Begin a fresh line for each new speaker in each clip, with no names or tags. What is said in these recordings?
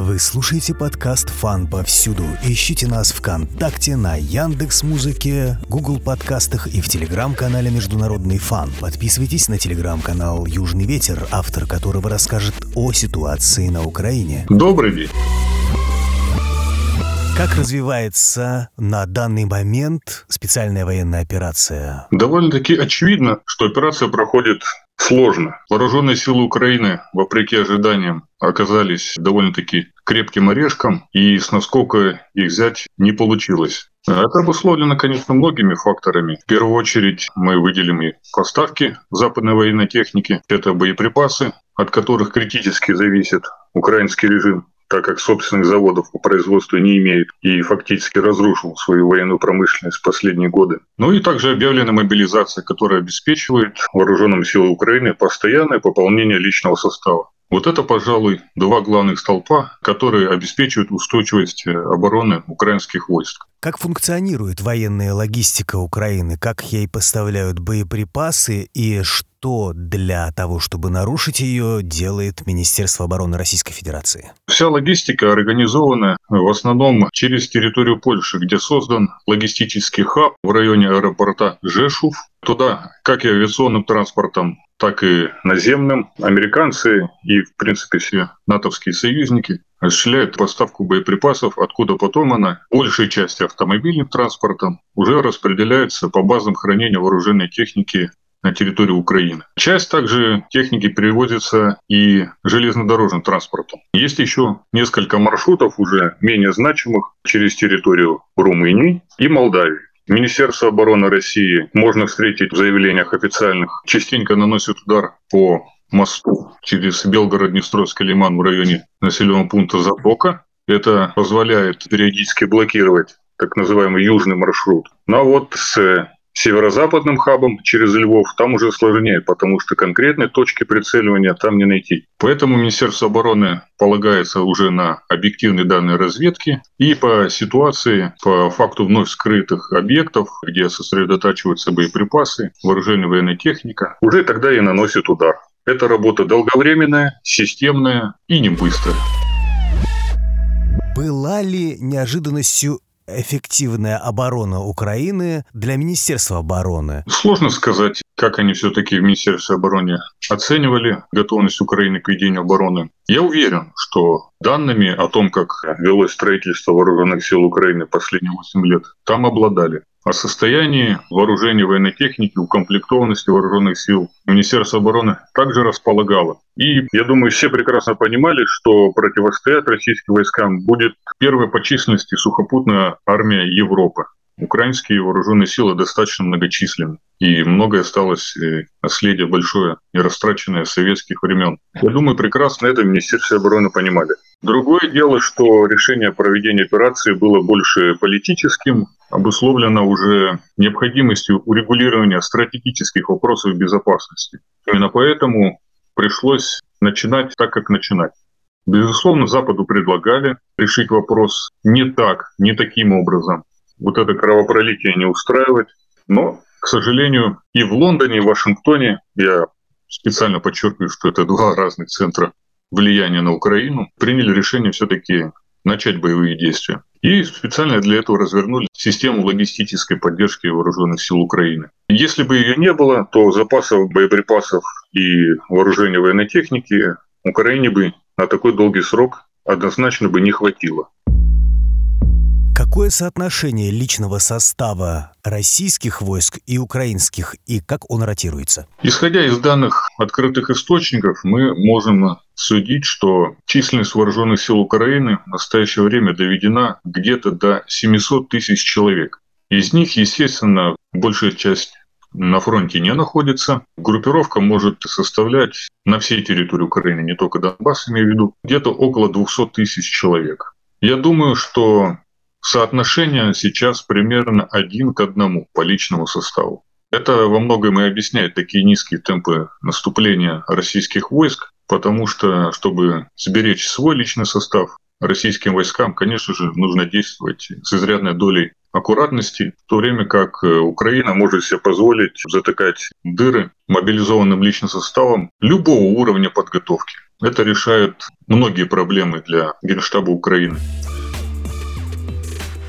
Вы слушаете подкаст «Фан повсюду». Ищите нас ВКонтакте, на Яндекс Музыке, Google подкастах и в телеграм-канале «Международный фан». Подписывайтесь на телеграм-канал «Южный ветер», автор которого расскажет о ситуации на Украине.
Добрый день.
Как развивается на данный момент специальная военная операция?
Довольно-таки очевидно, что операция проходит сложно. Вооруженные силы Украины, вопреки ожиданиям, оказались довольно-таки крепким орешком, и с наскока их взять не получилось. Это обусловлено, конечно, многими факторами. В первую очередь мы выделим и поставки западной военной техники. Это боеприпасы, от которых критически зависит украинский режим так как собственных заводов по производству не имеет и фактически разрушил свою военную промышленность в последние годы. Ну и также объявлена мобилизация, которая обеспечивает вооруженным силам Украины постоянное пополнение личного состава. Вот это, пожалуй, два главных столпа, которые обеспечивают устойчивость э, обороны украинских войск.
Как функционирует военная логистика Украины? Как ей поставляют боеприпасы? И что для того, чтобы нарушить ее, делает Министерство обороны Российской Федерации?
Вся логистика организована в основном через территорию Польши, где создан логистический хаб в районе аэропорта Жешув. Туда как и авиационным транспортом так и наземным. Американцы и, в принципе, все натовские союзники осуществляют поставку боеприпасов, откуда потом она, большей части автомобильным транспортом, уже распределяется по базам хранения вооруженной техники на территорию Украины. Часть также техники перевозится и железнодорожным транспортом. Есть еще несколько маршрутов уже менее значимых через территорию Румынии и Молдавии. Министерство обороны России можно встретить в заявлениях официальных. Частенько наносит удар по мосту через Белгород-Днестровский лиман в районе населенного пункта Затока. Это позволяет периодически блокировать так называемый южный маршрут. А вот с северо-западным хабом через Львов там уже сложнее, потому что конкретной точки прицеливания там не найти. Поэтому Министерство обороны полагается уже на объективные данные разведки и по ситуации, по факту вновь скрытых объектов, где сосредотачиваются боеприпасы, вооружение военная техника, уже тогда и наносит удар. Это работа долговременная, системная и не быстрая.
Была ли неожиданностью эффективная оборона Украины для Министерства обороны?
Сложно сказать, как они все-таки в Министерстве обороны оценивали готовность Украины к ведению обороны. Я уверен, что данными о том, как велось строительство вооруженных сил Украины последние 8 лет, там обладали о состоянии вооружения военной техники, укомплектованности вооруженных сил Министерство обороны также располагало. И я думаю, все прекрасно понимали, что противостоять российским войскам будет первая по численности сухопутная армия Европы. Украинские вооруженные силы достаточно многочисленны, и многое осталось э, наследие большое, не растраченное с советских времен. Я думаю, прекрасно это Министерство обороны понимали. Другое дело, что решение о проведении операции было больше политическим, обусловлено уже необходимостью урегулирования стратегических вопросов безопасности. Именно поэтому пришлось начинать так, как начинать. Безусловно, Западу предлагали решить вопрос не так, не таким образом. Вот это кровопролитие не устраивать. Но, к сожалению, и в Лондоне, и в Вашингтоне, я специально подчеркиваю, что это два разных центра влияния на Украину, приняли решение все-таки начать боевые действия. И специально для этого развернули систему логистической поддержки вооруженных сил Украины. Если бы ее не было, то запасов боеприпасов и вооружения военной техники Украине бы на такой долгий срок однозначно бы не хватило.
Какое соотношение личного состава российских войск и украинских, и как он ротируется?
Исходя из данных открытых источников, мы можем судить, что численность вооруженных сил Украины в настоящее время доведена где-то до 700 тысяч человек. Из них, естественно, большая часть на фронте не находится. Группировка может составлять на всей территории Украины, не только Донбасс, имею в виду, где-то около 200 тысяч человек. Я думаю, что Соотношение сейчас примерно один к одному по личному составу. Это во многом и объясняет такие низкие темпы наступления российских войск, потому что, чтобы сберечь свой личный состав, российским войскам, конечно же, нужно действовать с изрядной долей аккуратности, в то время как э, Украина может себе позволить затыкать дыры мобилизованным личным составом любого уровня подготовки. Это решает многие проблемы для Генштаба Украины.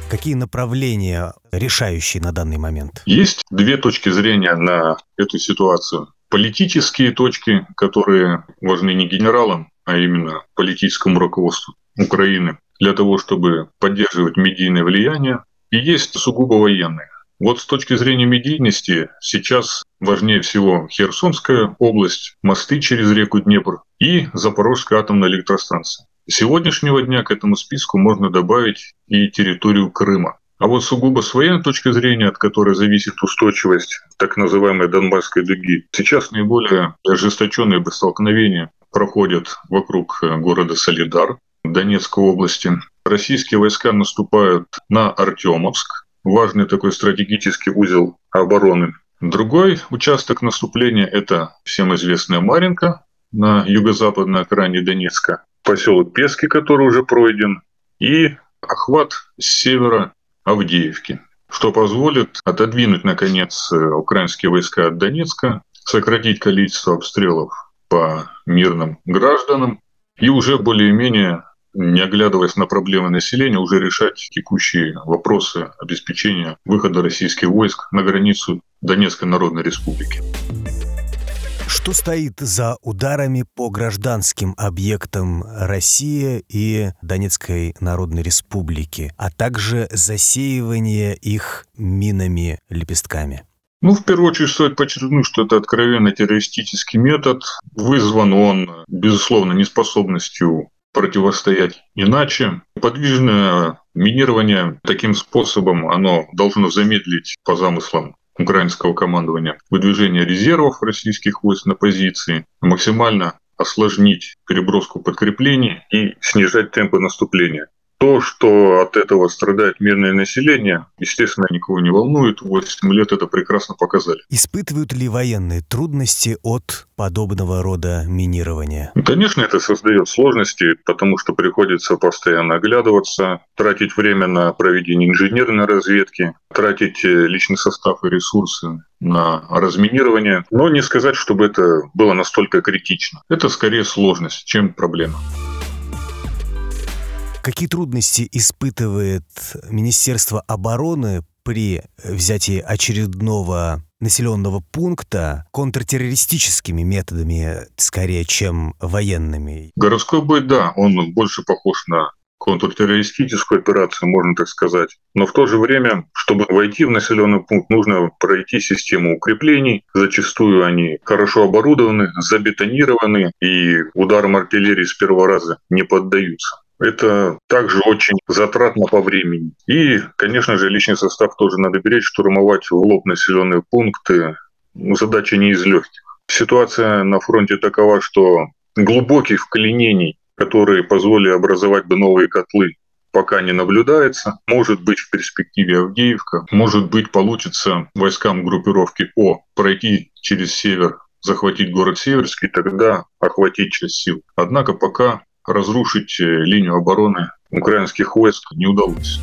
Какие направления решающие на данный момент?
Есть две точки зрения на эту ситуацию. Политические точки, которые важны не генералам, а именно политическому руководству Украины для того, чтобы поддерживать медийное влияние. И есть сугубо военные. Вот с точки зрения медийности сейчас важнее всего Херсонская область, мосты через реку Днепр и Запорожская атомная электростанция. Сегодняшнего дня к этому списку можно добавить и территорию Крыма. А вот сугубо с военной точки зрения, от которой зависит устойчивость так называемой Донбасской дуги, сейчас наиболее ожесточенные столкновения проходят вокруг э, города Солидар Донецкой области. Российские войска наступают на Артемовск, важный такой стратегический узел обороны. Другой участок наступления – это всем известная Маринка на юго-западной окраине Донецка, поселок Пески, который уже пройден, и охват с севера Авдеевки, что позволит отодвинуть, наконец, украинские войска от Донецка, сократить количество обстрелов по мирным гражданам и уже более-менее не оглядываясь на проблемы населения, уже решать текущие вопросы обеспечения выхода российских войск на границу Донецкой Народной Республики.
Что стоит за ударами по гражданским объектам России и Донецкой Народной Республики, а также засеивание их минами-лепестками?
Ну, в первую очередь стоит подчеркнуть, что это откровенно террористический метод. Вызван он, безусловно, неспособностью противостоять иначе. Подвижное минирование таким способом оно должно замедлить по замыслам украинского командования выдвижение резервов российских войск на позиции, максимально осложнить переброску подкреплений и снижать темпы наступления. То, что от этого страдает мирное население, естественно, никого не волнует. 8 лет это прекрасно показали.
Испытывают ли военные трудности от подобного рода минирования?
Ну, конечно, это создает сложности, потому что приходится постоянно оглядываться, тратить время на проведение инженерной разведки, тратить э, личный состав и ресурсы на разминирование. Но не сказать, чтобы это было настолько критично. Это скорее сложность, чем проблема.
Какие трудности испытывает Министерство обороны при взятии очередного населенного пункта контртеррористическими методами, скорее, чем военными?
Городской бой, да, он больше похож на контртеррористическую операцию, можно так сказать. Но в то же время, чтобы войти в населенный пункт, нужно пройти систему укреплений. Зачастую они хорошо оборудованы, забетонированы, и ударам артиллерии с первого раза не поддаются. Это также очень затратно по времени. И, конечно же, личный состав тоже надо беречь, штурмовать в лоб населенные пункты. Задача не из легких. Ситуация на фронте такова, что глубоких вклинений, которые позволили образовать бы новые котлы, пока не наблюдается. Может быть, в перспективе Авдеевка, может быть, получится войскам группировки О пройти через север захватить город Северский, тогда охватить часть сил. Однако пока разрушить э, линию обороны украинских войск не удалось.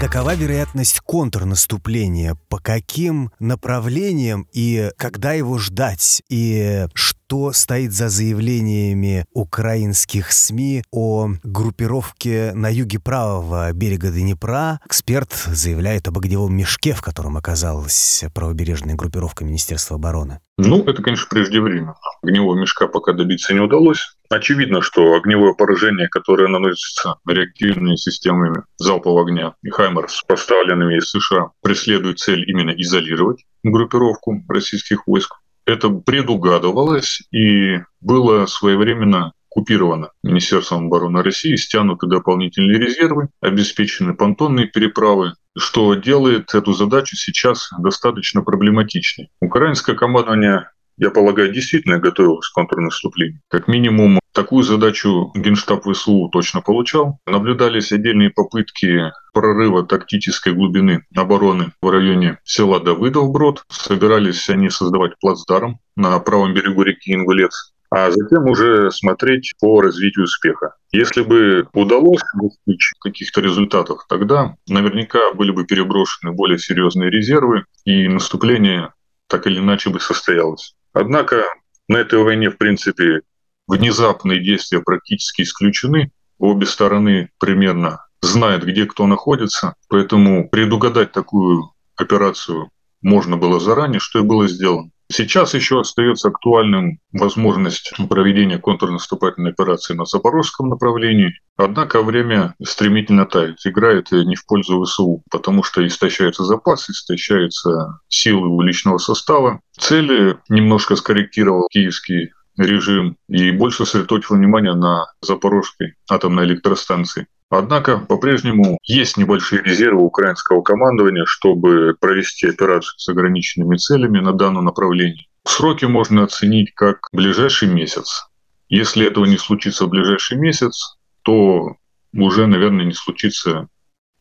Какова вероятность контрнаступления? По каким направлениям и когда его ждать? И что стоит за заявлениями украинских СМИ о группировке на юге правого берега Днепра? Эксперт заявляет об огневом мешке, в котором оказалась правобережная группировка Министерства обороны.
Ну, это, конечно, преждевременно. Огневого мешка пока добиться не удалось. Очевидно, что огневое поражение, которое наносится реактивными системами залпового огня и «Хаймерс», поставленными из США, преследует цель именно изолировать группировку российских войск. Это предугадывалось и было своевременно купировано Министерством обороны России, стянуты дополнительные резервы, обеспечены понтонные переправы, что делает эту задачу сейчас достаточно проблематичной. Украинское командование я полагаю, действительно готовилась к контрнаступлению. Как минимум, такую задачу Генштаб ВСУ точно получал. Наблюдались отдельные попытки прорыва тактической глубины обороны в районе села Давыдов-Брод. Собирались они создавать плацдарм на правом берегу реки Ингулец а затем уже смотреть по развитию успеха. Если бы удалось достичь каких-то результатов, тогда наверняка были бы переброшены более серьезные резервы, и наступление так или иначе бы состоялось. Однако на этой войне, в принципе, внезапные действия практически исключены. Обе стороны примерно знают, где кто находится, поэтому предугадать такую операцию можно было заранее, что и было сделано. Сейчас еще остается актуальным возможность проведения контрнаступательной операции на Запорожском направлении. Однако время стремительно тает. Играет не в пользу ВСУ, потому что истощаются запасы, истощаются силы личного состава. Цели немножко скорректировал киевский режим и больше сосредоточил внимание на Запорожской атомной электростанции. Однако по-прежнему есть небольшие резервы украинского командования, чтобы провести операцию с ограниченными целями на данном направлении. Сроки можно оценить как ближайший месяц. Если этого не случится в ближайший месяц, то уже, наверное, не случится,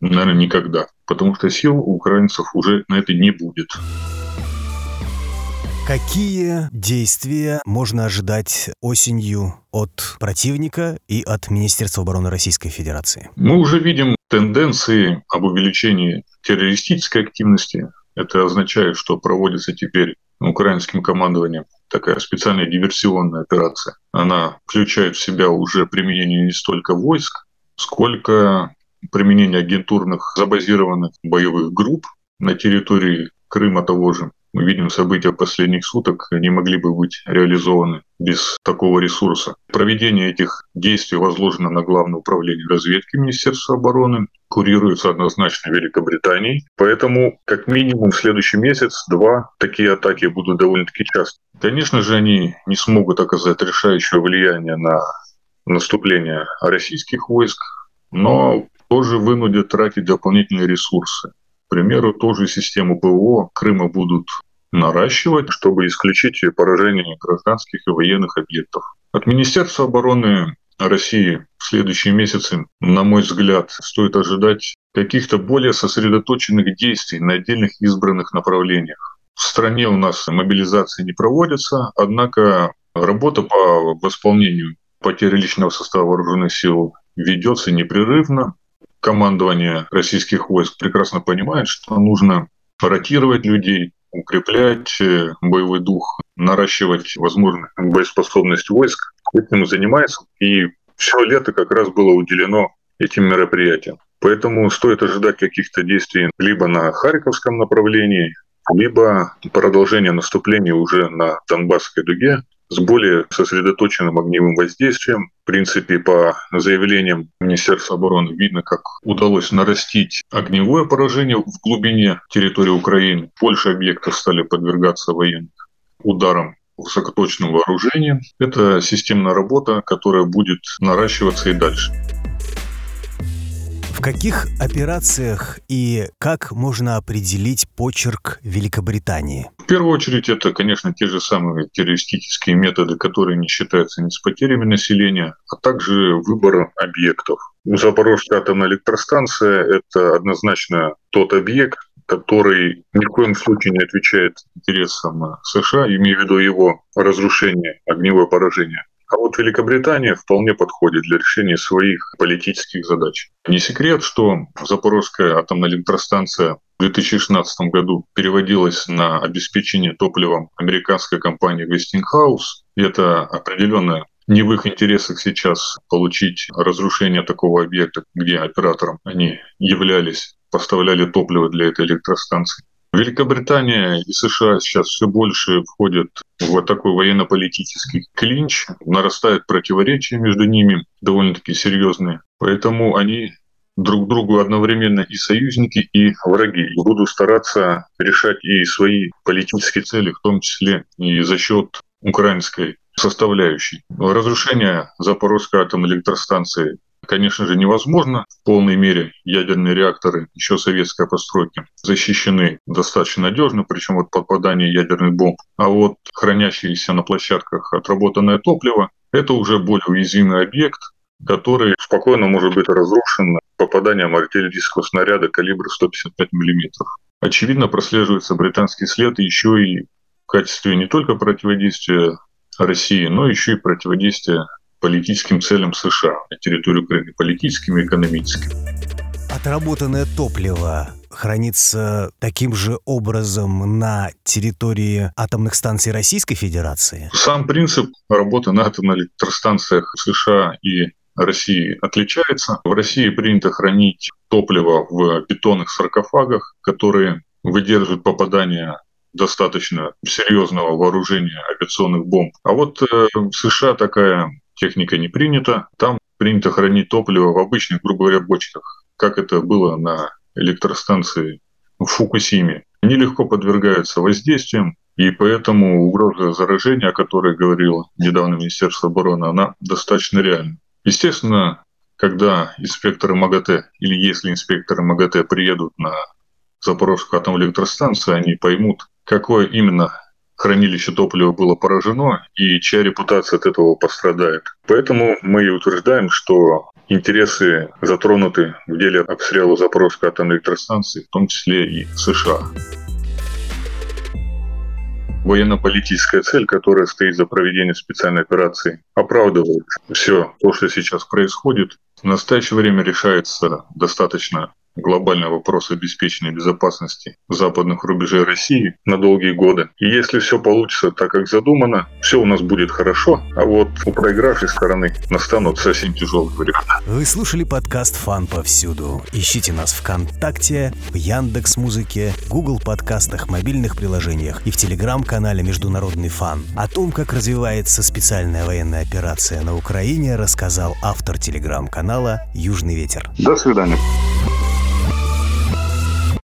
наверное, никогда. Потому что сил у украинцев уже на это не будет.
Какие действия можно ожидать осенью от противника и от Министерства обороны Российской Федерации?
Мы уже видим тенденции об увеличении террористической активности. Это означает, что проводится теперь украинским командованием такая специальная диверсионная операция. Она включает в себя уже применение не столько войск, сколько применение агентурных забазированных боевых групп на территории Крыма того же, мы видим события последних суток, не могли бы быть реализованы без такого ресурса. Проведение этих действий возложено на Главное управление разведки Министерства обороны, курируется однозначно Великобританией. Поэтому как минимум в следующий месяц-два такие атаки будут довольно-таки часто. Конечно же, они не смогут оказать решающее влияние на наступление российских войск, но тоже вынудят тратить дополнительные ресурсы примеру, ту же систему ПВО Крыма будут наращивать, чтобы исключить поражение гражданских и военных объектов. От Министерства обороны России в следующие месяцы, на мой взгляд, стоит ожидать каких-то более сосредоточенных действий на отдельных избранных направлениях. В стране у нас мобилизация не проводится, однако работа по восполнению потери личного состава вооруженных сил ведется непрерывно командование российских войск прекрасно понимает, что нужно ротировать людей, укреплять э, боевой дух, наращивать возможную боеспособность войск. Этим занимается. И все лето как раз было уделено этим мероприятиям. Поэтому стоит ожидать каких-то действий либо на Харьковском направлении, либо продолжение наступления уже на Донбасской дуге с более сосредоточенным огневым воздействием. В принципе, по заявлениям Министерства обороны видно, как удалось нарастить огневое поражение в глубине территории Украины. Больше объектов стали подвергаться военным ударам высокоточным вооружением. Это системная работа, которая будет наращиваться и дальше.
Каких операциях и как можно определить почерк Великобритании?
В первую очередь, это, конечно, те же самые террористические методы, которые не считаются ни с потерями населения, а также выбор объектов. Запорожская атомная электростанция – это однозначно тот объект, который ни в коем случае не отвечает интересам США, имею в виду его разрушение, огневое поражение. А вот Великобритания вполне подходит для решения своих политических задач. Не секрет, что Запорожская атомная электростанция в 2016 году переводилась на обеспечение топливом американской компании Westinghouse. Это определенно не в их интересах сейчас получить разрушение такого объекта, где оператором они являлись, поставляли топливо для этой электростанции. Великобритания и США сейчас все больше входят в вот такой военно-политический клинч, нарастает противоречия между ними довольно-таки серьезные. Поэтому они друг другу одновременно и союзники, и враги. И будут стараться решать и свои политические цели, в том числе и за счет украинской составляющей. Разрушение Запорожской атомной электростанции конечно же, невозможно. В полной мере ядерные реакторы еще советской постройки защищены достаточно надежно, причем от попадания ядерных бомб. А вот хранящиеся на площадках отработанное топливо – это уже более уязвимый объект, который спокойно может быть разрушен попаданием артиллерийского снаряда калибра 155 мм. Очевидно, прослеживается британский след еще и в качестве не только противодействия России, но еще и противодействия политическим целям США на территории Украины, политическим и экономическим.
Отработанное топливо хранится таким же образом на территории атомных станций Российской Федерации?
Сам принцип работы на атомных электростанциях США и России отличается. В России принято хранить топливо в бетонных саркофагах, которые выдерживают попадание достаточно серьезного вооружения авиационных бомб. А вот э, в США такая техника не принята. Там принято хранить топливо в обычных, грубо говоря, бочках, как это было на электростанции в Фукусиме. Они легко подвергаются воздействиям, и поэтому угроза заражения, о которой говорил недавно Министерство обороны, она достаточно реальна. Естественно, когда инспекторы МАГАТЭ или если инспекторы МАГАТЭ приедут на Запорожскую атомную электростанцию, они поймут, какое именно хранилище топлива было поражено и чья репутация от этого пострадает. Поэтому мы и утверждаем, что интересы затронуты в деле обстрела Запорожской атомной электростанции, в том числе и США военно-политическая цель, которая стоит за проведением специальной операции, оправдывает все то, что сейчас происходит. В настоящее время решается достаточно глобальный вопрос обеспечения безопасности западных рубежей России на долгие годы. И если все получится так, как задумано, все у нас будет хорошо, а вот у проигравшей стороны настанут совсем тяжелые времена.
Вы слушали подкаст «Фан повсюду». Ищите нас ВКонтакте, в Яндекс Музыке, Google подкастах, мобильных приложениях и в телеграм-канале «Международный фан». О том, как развивается специальная военная операция на Украине, рассказал автор телеграм-канала «Южный ветер».
До свидания.